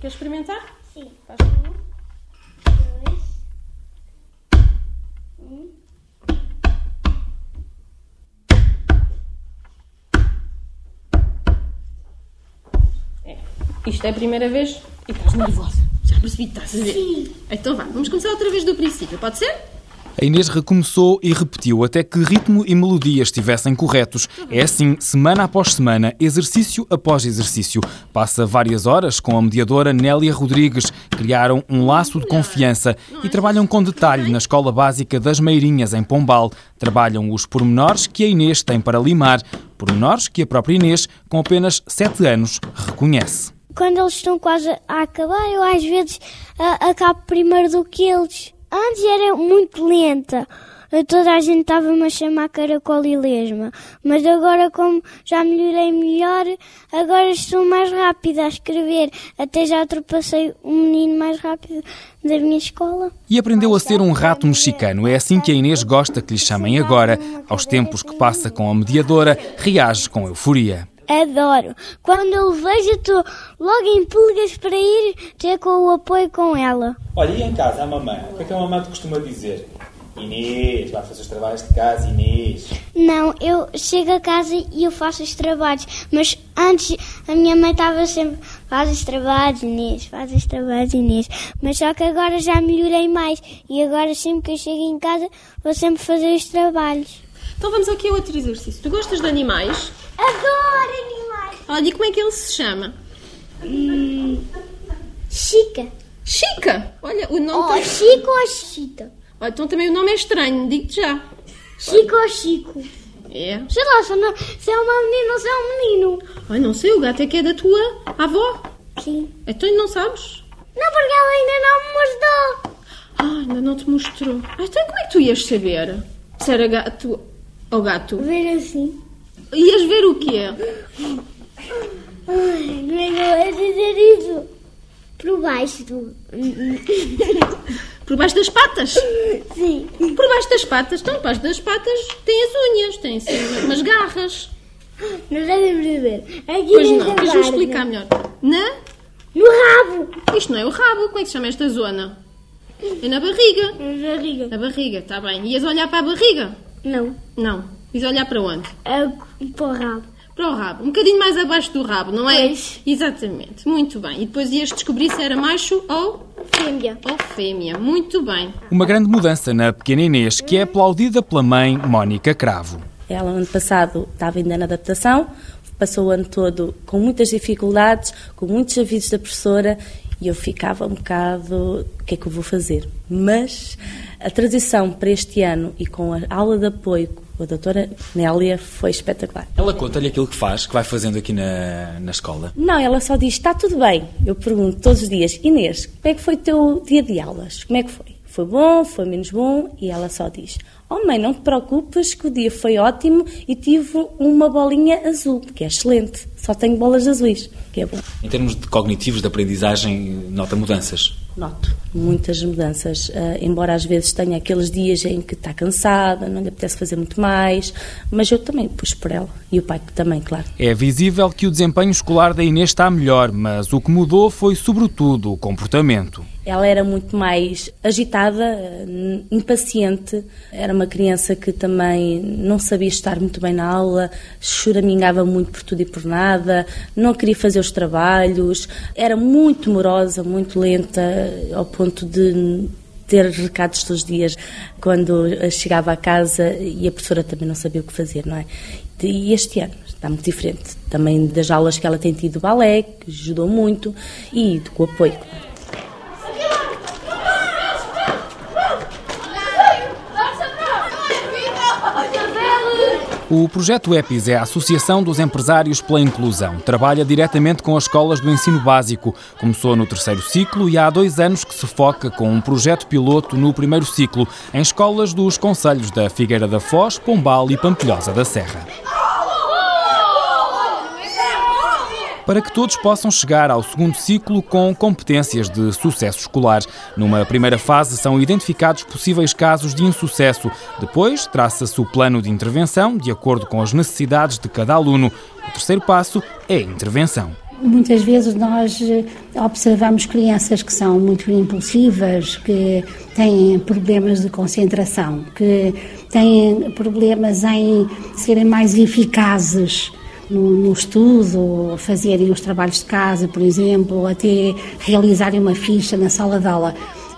Quer experimentar? Sim. Faz favor. Dois. Um. É. Isto é a primeira vez e estás nervosa. Já percebi que estás a ver. Sim. Então vá, vamos começar outra vez do princípio, pode ser? A Inês recomeçou e repetiu até que ritmo e melodia estivessem corretos. É assim, semana após semana, exercício após exercício. Passa várias horas com a mediadora Nélia Rodrigues. Criaram um laço de confiança e trabalham com detalhe na Escola Básica das Meirinhas, em Pombal. Trabalham os pormenores que a Inês tem para limar. Pormenores que a própria Inês, com apenas 7 anos, reconhece. Quando eles estão quase a acabar, eu às vezes acabo primeiro do que eles. Antes era muito lenta. Toda a gente estava-me a chamar caracol e lesma. Mas agora, como já melhorei melhor, agora estou mais rápida a escrever. Até já ultrapassei o menino mais rápido da minha escola. E aprendeu a ser um rato mexicano. É assim que a Inês gosta que lhe chamem agora. Aos tempos que passa com a mediadora, reage com euforia. Adoro. Quando eu vejo, estou logo em pulgas para ir ter com o apoio com ela. Olha, e em casa, a mamãe? O que é que a mamãe te costuma dizer? Inês, vai fazer os trabalhos de casa, Inês. Não, eu chego a casa e eu faço os trabalhos. Mas antes a minha mãe estava sempre, faz os trabalhos, Inês, faz os trabalhos, Inês. Mas só que agora já melhorei mais. E agora sempre que eu chego em casa vou sempre fazer os trabalhos. Então vamos aqui a outro exercício. Tu gostas de animais? Adoro animais! Olha, e como é que ele se chama? Chica. Chica! Olha, o nome. Ou tem- Chico ou Chita? Olha, então também o nome é estranho, digo-te já. Chico ou Chico? É. Sei lá, se, não, se é uma menina ou se é um menino. Ai, não sei, o gato é que é da tua avó. Sim. Então não sabes? Não, porque ela ainda não me mostrou. Ah, ainda não te mostrou. Ah, então como é que tu ias saber? Se era gato ou gato? Ver assim. Ias ver o? Ai, como é que eu vou dizer isso? Por baixo do. Por baixo das patas? Sim. Por baixo das patas? Então, por baixo das patas tem as unhas, tem assim umas garras. Não devem ver. Aqui Pois não, deixa-me parte. explicar melhor. Na? No rabo. Isto não é o rabo, como é que se chama esta zona? É na barriga. Na barriga. Na barriga, está bem. Ias olhar para a barriga? Não. Não. Ias olhar para onde? É para o rabo. Para o rabo. Um bocadinho mais abaixo do rabo, não é? Pois. Exatamente. Muito bem. E depois ias descobrir se era macho ou, Fêmea. ou fêmea. Muito bem. Uma grande mudança na pequena Inês, que é aplaudida pela mãe Mónica Cravo. Ela, ano passado, estava ainda na adaptação, passou o ano todo com muitas dificuldades, com muitos avisos da professora, e eu ficava um bocado: o que é que eu vou fazer? Mas a transição para este ano e com a aula de apoio a doutora Nélia foi espetacular. Ela conta-lhe aquilo que faz, que vai fazendo aqui na, na escola. Não, ela só diz: está tudo bem. Eu pergunto todos os dias: Inês, como é que foi o teu dia de aulas? Como é que foi? Foi bom? Foi menos bom? E ela só diz: Oh mãe, não te preocupes que o dia foi ótimo e tive uma bolinha azul, que é excelente. Só tenho bolas azuis, que é bom. Em termos de cognitivos, de aprendizagem, nota mudanças. Noto muitas mudanças, ah, embora às vezes tenha aqueles dias em que está cansada, não lhe apetece fazer muito mais, mas eu também pus por ela e o pai também, claro. É visível que o desempenho escolar da Inês está melhor, mas o que mudou foi, sobretudo, o comportamento. Ela era muito mais agitada, eh, impaciente. Era uma criança que também não sabia estar muito bem na aula, choramingava muito por tudo e por nada, não queria fazer os trabalhos, era muito morosa, muito lenta, ao ponto de ter recados todos os dias quando chegava a casa e a professora também não sabia o que fazer, não é? E este ano está muito diferente. Também das aulas que ela tem tido balé, que ajudou muito, e com apoio. O projeto EPIS é a Associação dos Empresários pela Inclusão. Trabalha diretamente com as escolas do ensino básico. Começou no terceiro ciclo e há dois anos que se foca com um projeto piloto no primeiro ciclo, em escolas dos concelhos da Figueira da Foz, Pombal e Pampilhosa da Serra. Para que todos possam chegar ao segundo ciclo com competências de sucesso escolar. Numa primeira fase são identificados possíveis casos de insucesso. Depois traça-se o plano de intervenção de acordo com as necessidades de cada aluno. O terceiro passo é a intervenção. Muitas vezes nós eh, observamos crianças que são muito impulsivas, que têm problemas de concentração, que têm problemas em serem mais eficazes no, no, estudo, fazerem os trabalhos de casa, por exemplo, até realizarem uma ficha na sala de aula.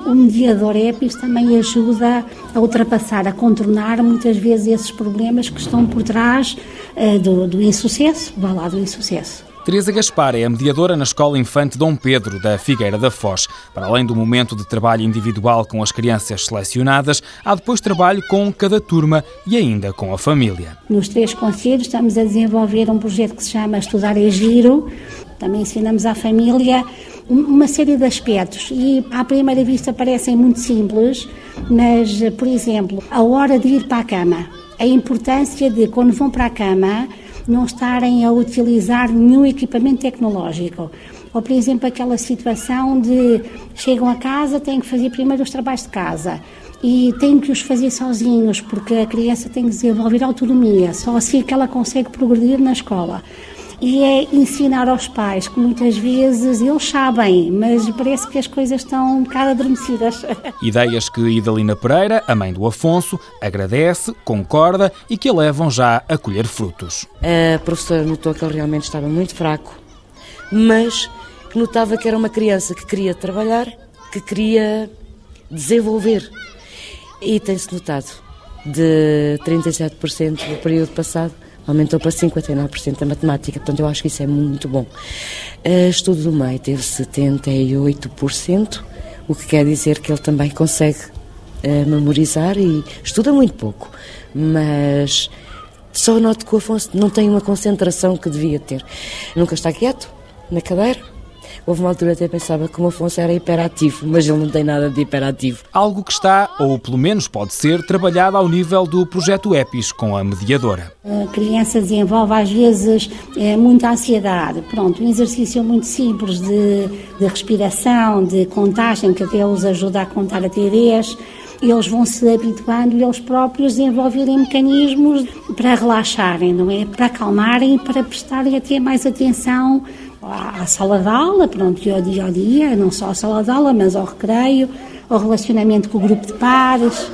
O mediador EPIS também ajuda a ultrapassar, a contornar muitas vezes esses problemas que estão por trás uh, do, do insucesso, vá lá do insucesso. Teresa Gaspar é a mediadora na Escola Infante Dom Pedro, da Figueira da Foz. Para além do momento de trabalho individual com as crianças selecionadas, há depois trabalho com cada turma e ainda com a família. Nos três conselhos estamos a desenvolver um projeto que se chama Estudar é Giro. Também ensinamos à família uma série de aspectos e à primeira vista parecem muito simples, mas, por exemplo, a hora de ir para a cama, a importância de, quando vão para a cama, não estarem a utilizar nenhum equipamento tecnológico. Ou, por exemplo, aquela situação de chegam a casa, têm que fazer primeiro os trabalhos de casa. E têm que os fazer sozinhos, porque a criança tem que desenvolver autonomia, só assim é que ela consegue progredir na escola e é ensinar aos pais que muitas vezes eles sabem, mas parece que as coisas estão um bocado adormecidas. Ideias que Idalina Pereira, a mãe do Afonso, agradece, concorda e que a levam já a colher frutos. A professora notou que ele realmente estava muito fraco, mas que notava que era uma criança que queria trabalhar, que queria desenvolver. E tem-se notado de 37% no período passado aumentou para 59% da matemática, portanto eu acho que isso é muito bom. Estudo do meio teve 78%, o que quer dizer que ele também consegue uh, memorizar e estuda muito pouco, mas só noto que o Afonso não tem uma concentração que devia ter. Nunca está quieto na cadeira, Houve uma altura até pensava que o Afonso era hiperativo, mas ele não tem nada de hiperativo. Algo que está, ou pelo menos pode ser, trabalhado ao nível do projeto EPIS com a mediadora. A criança desenvolve às vezes é, muita ansiedade. Pronto, um exercício muito simples de, de respiração, de contagem, que até os ajuda a contar até 10 eles vão se habituando e eles próprios desenvolverem mecanismos para relaxarem, não é? Para acalmarem e para prestarem até mais atenção à, sala de aula, pronto, e ao dia a dia, não só à sala de aula, mas ao recreio, ao relacionamento com o grupo de pares.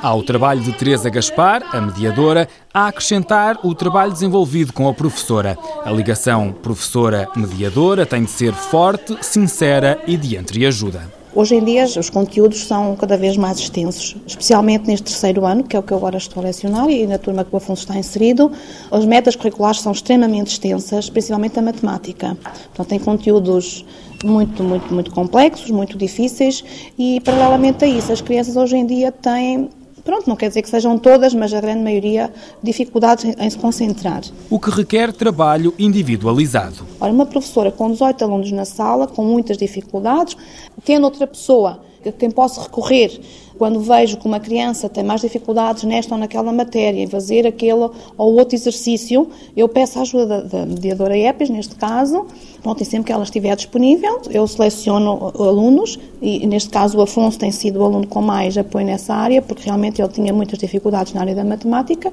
Ao trabalho de Teresa Gaspar, a mediadora, a acrescentar o trabalho desenvolvido com a professora. A ligação professora-mediadora tem de ser forte, sincera e de entreajuda. Hoje em dia os conteúdos são cada vez mais extensos, especialmente neste terceiro ano, que é o que eu agora estou a lecionar e na turma que o Afonso está inserido. As metas curriculares são extremamente extensas, principalmente a matemática. Portanto, tem conteúdos muito, muito, muito complexos, muito difíceis e, paralelamente a isso, as crianças hoje em dia têm Pronto, não quer dizer que sejam todas, mas a grande maioria, dificuldades em, em se concentrar. O que requer trabalho individualizado. Ora, uma professora com 18 alunos na sala, com muitas dificuldades, tendo outra pessoa a quem posso recorrer quando vejo que uma criança tem mais dificuldades nesta ou naquela matéria, em fazer aquele ou outro exercício, eu peço a ajuda da, mediadora EPES, neste caso, pronto, e sempre que ela estiver disponível, eu seleciono alunos, e neste caso o Afonso tem sido o aluno com mais apoio nessa área, porque realmente ele tinha muitas dificuldades na área da matemática,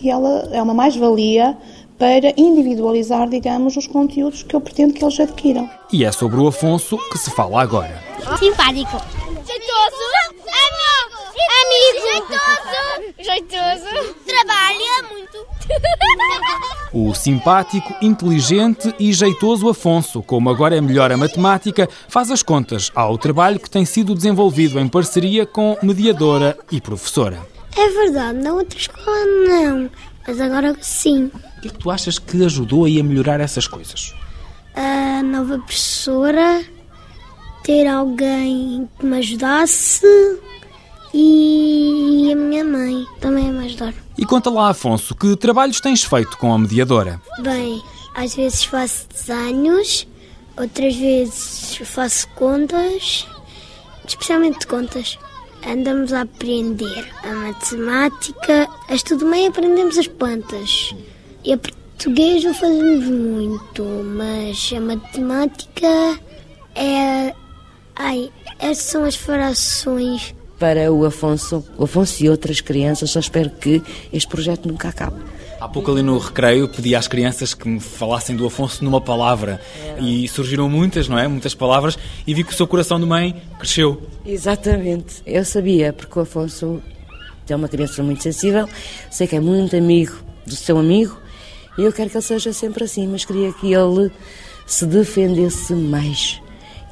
e ela é uma mais-valia para individualizar, digamos, os conteúdos que eu pretendo que eles adquiram. E é sobre o Afonso que se fala agora. Simpático. Jeitoso. Amigo. Jeitoso. Jeitoso. Trabalha muito. O simpático, inteligente e jeitoso Afonso, como agora é melhor a matemática, faz as contas ao trabalho que tem sido desenvolvido em parceria com mediadora e professora. É verdade, na outra escola não, mas agora sim. O que é que tu achas que ajudou a melhorar essas coisas? A nova professora, ter alguém que me ajudasse e a minha mãe também a me ajudar. E conta lá, Afonso, que trabalhos tens feito com a mediadora? Bem, às vezes faço desenhos, outras vezes faço contas, especialmente contas. andamos a aprender a matemática, a estudo meio aprendemos as plantas. E a português não fazemos muito, mas a matemática é. Ai, essas são as frações. Para o Afonso, o Afonso e outras crianças, só espero que este projeto nunca acabe. Há pouco ali no recreio pedi às crianças que me falassem do Afonso numa palavra e surgiram muitas, não é? Muitas palavras e vi que o seu coração de mãe cresceu. Exatamente. Eu sabia, porque o Afonso é uma criança muito sensível, sei que é muito amigo do seu amigo e eu quero que ele seja sempre assim, mas queria que ele se defendesse mais.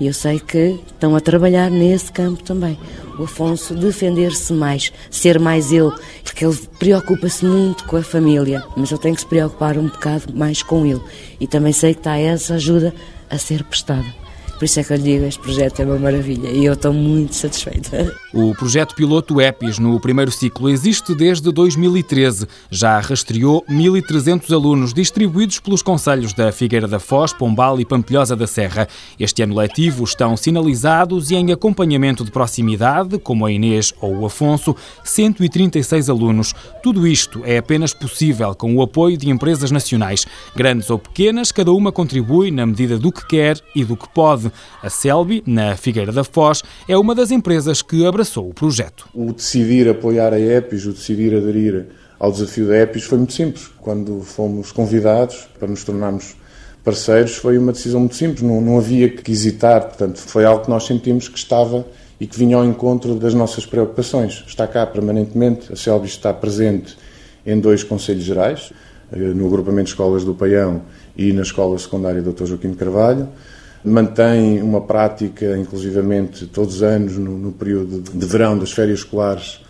E eu sei que estão a trabalhar nesse campo também. O Afonso defender-se mais, ser mais ele, porque ele preocupa-se muito com a família, mas ele tem que se preocupar um bocado mais com ele. E também sei que está essa ajuda a ser prestada. Por isso é que eu digo, este projeto é uma maravilha e eu estou muito satisfeita. O projeto piloto EPIS no primeiro ciclo existe desde 2013. Já rastreou 1.300 alunos distribuídos pelos conselhos da Figueira da Foz, Pombal e Pampilhosa da Serra. Este ano letivo estão sinalizados e em acompanhamento de proximidade, como a Inês ou o Afonso, 136 alunos. Tudo isto é apenas possível com o apoio de empresas nacionais. Grandes ou pequenas, cada uma contribui na medida do que quer e do que pode. A Selby, na Figueira da Foz, é uma das empresas que abraçou o projeto. O decidir apoiar a EPIS, o decidir aderir ao desafio da EPIS foi muito simples. Quando fomos convidados para nos tornarmos parceiros, foi uma decisão muito simples, não, não havia que hesitar. Portanto, foi algo que nós sentimos que estava e que vinha ao encontro das nossas preocupações. Está cá permanentemente, a Selby está presente em dois conselhos gerais, eh, no agrupamento de escolas do Paião e na escola secundária Dr. Joaquim Carvalho mantém uma prática, inclusivamente todos os anos, no, no período de verão das férias escolares,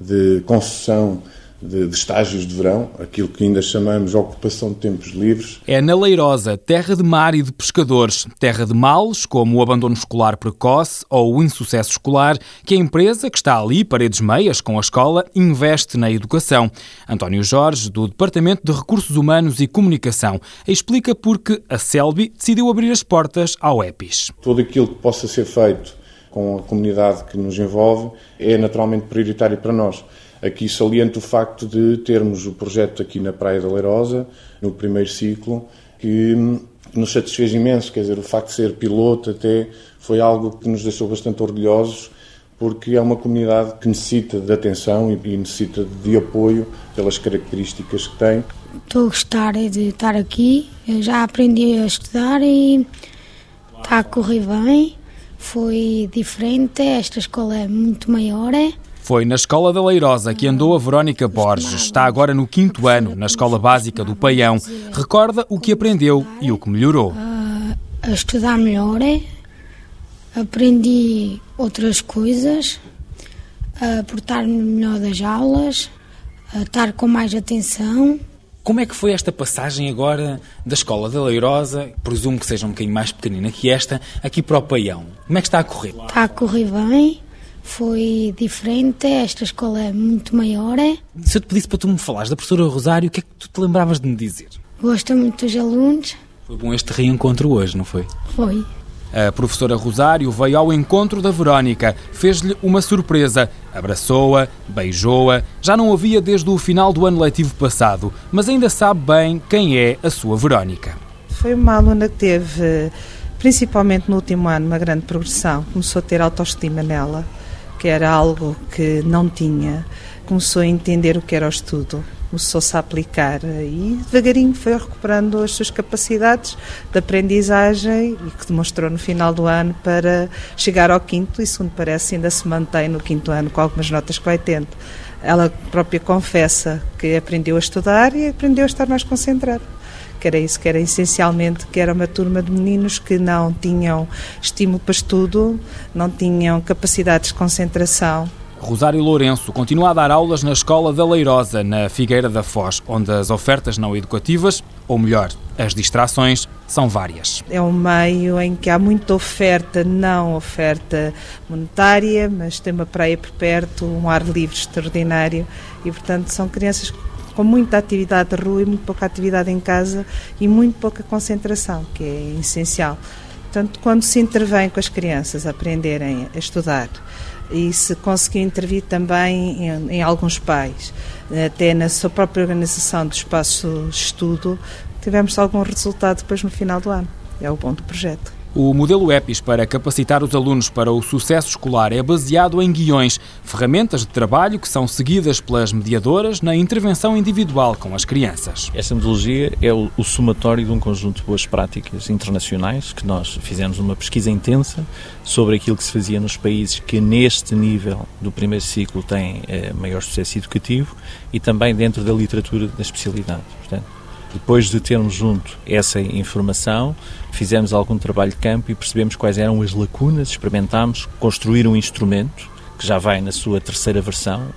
de concessão de, de, estágios de verão, aquilo que ainda chamamos de ocupação de tempos livres. É na Leirosa, terra de mar e de pescadores, terra de males, como o abandono escolar precoce ou o insucesso escolar, que a empresa, que está ali, paredes meias, com a escola, investe na educação. António Jorge, do Departamento de Recursos Humanos e Comunicação, explica porque a Selby decidiu abrir as portas ao EPIS. Tudo aquilo que possa ser feito com a comunidade que nos envolve é naturalmente prioritário para nós. Aqui saliento o facto de termos o projeto aqui na Praia da Leirosa, no primeiro ciclo, que nos satisfez imenso, quer dizer, o facto de ser piloto até foi algo que nos deixou bastante orgulhosos, porque é uma comunidade que necessita de atenção e necessita de apoio pelas características que tem. Estou a gostar de estar aqui, eu já aprendi a estudar e está a correr bem, foi diferente, esta escola é muito maior. É? Foi na Escola da Leirosa que andou a Verónica Borges. Está agora no quinto ano, na Escola Básica do Paião. Recorda o que aprendeu e o que melhorou. A estudar melhor, aprendi outras coisas, a portar-me melhor das aulas, a estar com mais atenção. Como é que foi esta passagem agora da Escola da Leirosa, presumo que seja um bocadinho mais pequenina que esta, aqui para o Paião? Como é que está a correr? Está a correr bem foi diferente, esta escola é muito maior. É? Se eu te pedisse para tu me falares da professora Rosário, o que é que tu te lembravas de me dizer? Gosto muito dos alunos. Foi bom este reencontro hoje, não foi? Foi. A professora Rosário veio ao encontro da Verónica, fez-lhe uma surpresa, abraçou-a, beijou-a. Já não havia desde o final do ano letivo passado, mas ainda sabe bem quem é a sua Verónica. Foi uma aluna que teve, principalmente no último ano, uma grande progressão. Começou a ter autoestima nela que era algo que não tinha. Começou a entender o que era o estudo, começou-se a aplicar e devagarinho foi recuperando as suas capacidades de aprendizagem e que demonstrou no final do ano para chegar ao quinto e, segundo parece, ainda se mantém no quinto ano com algumas notas que vai tendo. Ela própria confessa que aprendeu a estudar e aprendeu a estar mais concentrada que era isso, que era essencialmente que era uma turma de meninos que não tinham estímulo para estudo, não tinham capacidades de concentração. Rosário Lourenço continua a dar aulas na Escola da Leirosa, na Figueira da Foz, onde as ofertas não educativas, ou melhor, as distrações, são várias. É um meio em que há muita oferta, não oferta monetária, mas tem uma praia por perto, um ar livre extraordinário e, portanto, são crianças com muita atividade de rua e muito pouca atividade em casa e muito pouca concentração, que é essencial. Portanto, quando se intervém com as crianças a aprenderem a estudar e se conseguiu intervir também em, em alguns pais, até na sua própria organização do espaço de estudo, tivemos algum resultado depois no final do ano. É o bom do projeto. O modelo EPIS para capacitar os alunos para o sucesso escolar é baseado em guiões, ferramentas de trabalho que são seguidas pelas mediadoras na intervenção individual com as crianças. Esta metodologia é o, somatório de um conjunto de boas práticas internacionais que nós fizemos uma pesquisa intensa sobre aquilo que se fazia nos países que neste nível do primeiro ciclo têm eh, maior sucesso educativo e também dentro da literatura da especialidade. Portanto, depois de termos junto essa informação, fizemos algum trabalho de campo e percebemos quais eram as lacunas, experimentámos construir um instrumento que já vai na sua terceira versão,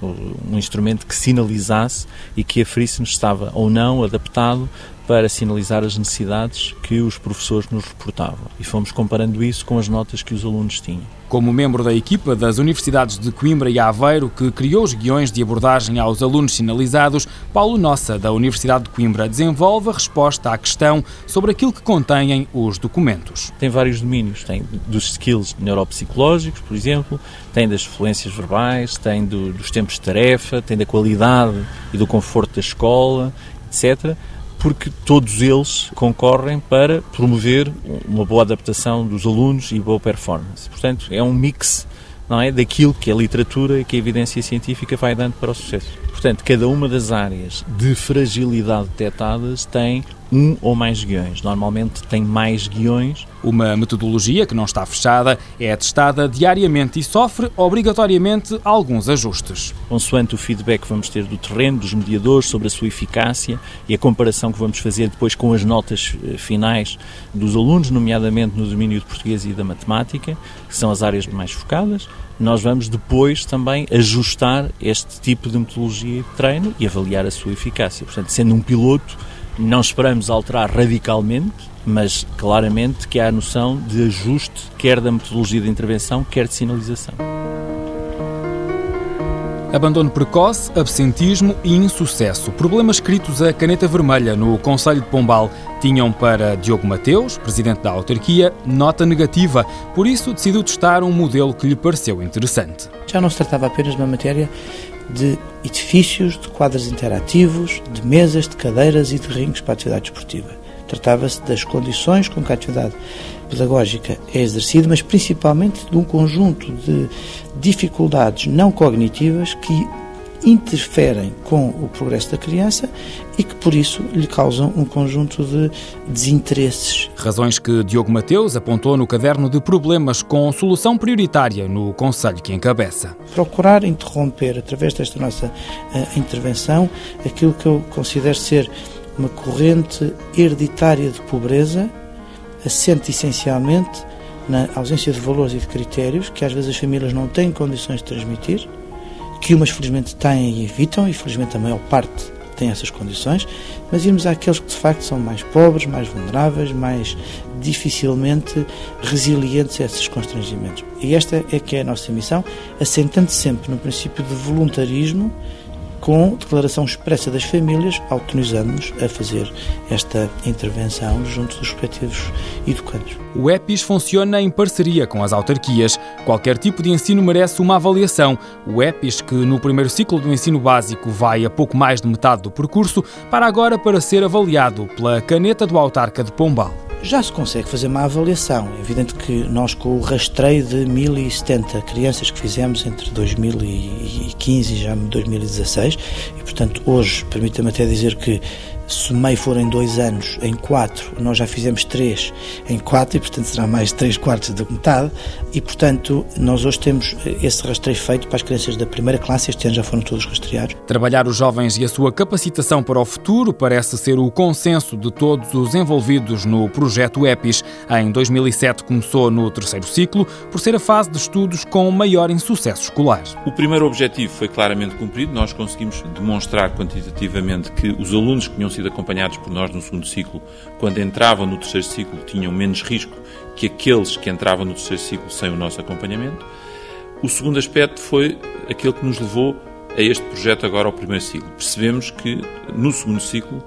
um instrumento que sinalizasse e que aferisse se estava ou não adaptado para sinalizar as necessidades que os professores nos reportavam. E fomos comparando isso com as notas que os alunos tinham. Como membro da equipa das Universidades de Coimbra e Aveiro, que criou os guiões de abordagem aos alunos sinalizados, Paulo Nossa, da Universidade de Coimbra, desenvolve a resposta à questão sobre aquilo que contêm os documentos. Tem vários domínios, tem dos skills neuropsicológicos, por exemplo, tem das fluências verbais, tem do, dos tempos de tarefa, tem da qualidade e do conforto da escola, etc porque todos eles concorrem para promover uma boa adaptação dos alunos e boa performance. Portanto, é um mix não é, daquilo que a literatura e que a evidência científica vai dando para o sucesso. Portanto, cada uma das áreas de fragilidade detectadas tem um ou mais guiões. Normalmente tem mais guiões. Uma metodologia que não está fechada é testada diariamente e sofre obrigatoriamente alguns ajustes. Consoante o feedback que vamos ter do terreno, dos mediadores, sobre a sua eficácia e a comparação que vamos fazer depois com as notas eh, finais dos alunos, nomeadamente no domínio do português e da matemática, que são as áreas mais focadas, nós vamos depois também ajustar este tipo de metodologia de treino e avaliar a sua eficácia. Portanto, sendo um piloto, não esperamos alterar radicalmente, mas claramente que há a noção de ajuste, quer da metodologia de intervenção, quer de sinalização. Abandono precoce, absentismo e insucesso. Problemas escritos a caneta vermelha no Conselho de Pombal tinham para Diogo Mateus, presidente da autarquia, nota negativa. Por isso decidiu testar um modelo que lhe pareceu interessante. Já não se tratava apenas de uma matéria de edifícios, de quadros interativos, de mesas, de cadeiras e de rings para a atividade esportiva. Tratava-se das condições com que a atividade pedagógica é exercida, mas principalmente de um conjunto de dificuldades não cognitivas que interferem com o progresso da criança e que, por isso, lhe causam um conjunto de desinteresses. Razões que Diogo Mateus apontou no caderno de problemas com solução prioritária no Conselho que encabeça. Procurar interromper, através desta nossa uh, intervenção, aquilo que eu considero ser uma corrente hereditária de pobreza, assente essencialmente na ausência de valores e de critérios que às vezes as famílias não têm condições de transmitir que umas felizmente têm e evitam, e felizmente a maior parte tem essas condições, mas irmos àqueles que de facto são mais pobres, mais vulneráveis, mais dificilmente resilientes a esses constrangimentos. E esta é que é a nossa missão, assentando sempre no princípio de voluntarismo com declaração expressa das famílias, autorizando-nos a fazer esta intervenção junto dos respectivos educandos. O EPIS funciona em parceria com as autarquias. Qualquer tipo de ensino merece uma avaliação. O EPIS, que no primeiro ciclo do ensino básico vai a pouco mais de metade do percurso, para agora para ser avaliado pela caneta do autarca de Pombal já se consegue fazer uma avaliação. É evidente que nós, com o rastreio de 1070 crianças que fizemos entre 2015 e já 2016, e portanto hoje, permita-me até dizer que se meio forem dois anos em quatro, nós já fizemos três em quatro e, portanto, será mais de três quartos da metade. E, portanto, nós hoje temos esse rastreio feito para as crianças da primeira classe. Este ano já foram todos rastreados. Trabalhar os jovens e a sua capacitação para o futuro parece ser o consenso de todos os envolvidos no projeto EPIS. Em 2007 começou no terceiro ciclo, por ser a fase de estudos com maior insucesso escolar. O primeiro objetivo foi claramente cumprido. Nós conseguimos demonstrar quantitativamente que os alunos que tinham sido acompanhados por nós no segundo ciclo, quando entravam no terceiro ciclo, tinham menos risco que aqueles que entravam no terceiro ciclo sem o nosso acompanhamento. O segundo aspecto foi aquele que nos levou a este projeto agora ao primeiro ciclo. Percebemos que no segundo ciclo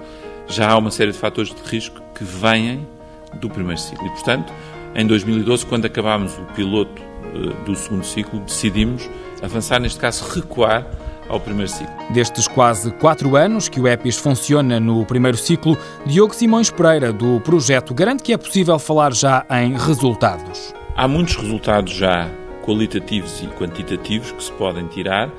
já há uma série de fatores de risco que vêm do primeiro ciclo. E, portanto, em 2012, quando acabámos o piloto eh, do segundo ciclo, decidimos avançar, neste caso, recuar ao primeiro ciclo. Destes quase quatro anos que o EPIS funciona no primeiro ciclo, Diogo Simões Pereira, do projeto, garante que é possível falar já em resultados. Há muitos resultados já qualitativos e quantitativos que se podem tirar,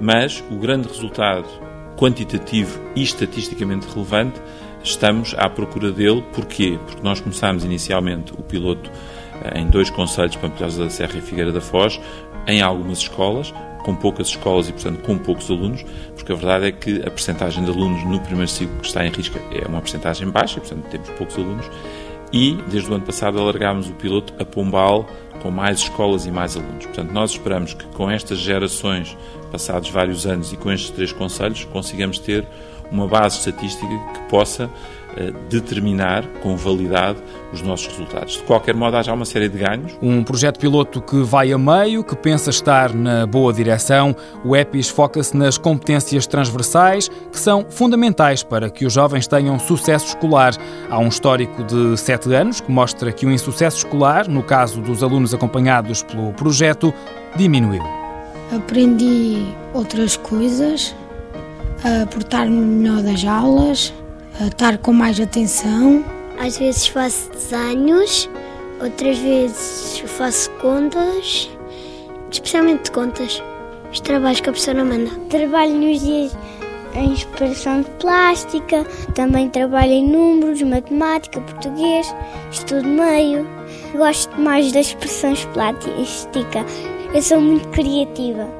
mas o grande resultado quantitativo e estatisticamente relevante estamos à procura dele. Porquê? Porque nós começámos inicialmente o piloto em dois conselhos, Pampilhosa da Serra e Figueira da Foz, em algumas escolas, com poucas escolas e, portanto, com poucos alunos, porque a verdade é que a percentagem de alunos no primeiro ciclo que está em risco é uma percentagem baixa, e, portanto, temos poucos alunos. E, desde o ano passado, alargámos o piloto a Pombal, com mais escolas e mais alunos. Portanto, nós esperamos que com estas gerações, passados vários anos, e com estes três conselhos, consigamos ter uma base estatística que possa determinar com validade os nossos resultados. De qualquer modo, há já uma série de ganhos. Um projeto piloto que vai a meio, que pensa estar na boa direção. O EPIS foca-se nas competências transversais, que são fundamentais para que os jovens tenham sucesso escolar. Há um histórico de sete anos que mostra que o insucesso escolar, no caso dos alunos acompanhados pelo projeto, diminuiu. Aprendi outras coisas, a portar-me melhor das aulas, estar com mais atenção. Às vezes faço desenhos, outras vezes faço contas, especialmente contas, os trabalhos que a professora manda. Trabalho nos dias em expressão de plástica, também trabalho em números, matemática, português, estudo meio. Gosto mais das expressões plásticas, eu sou muito criativa.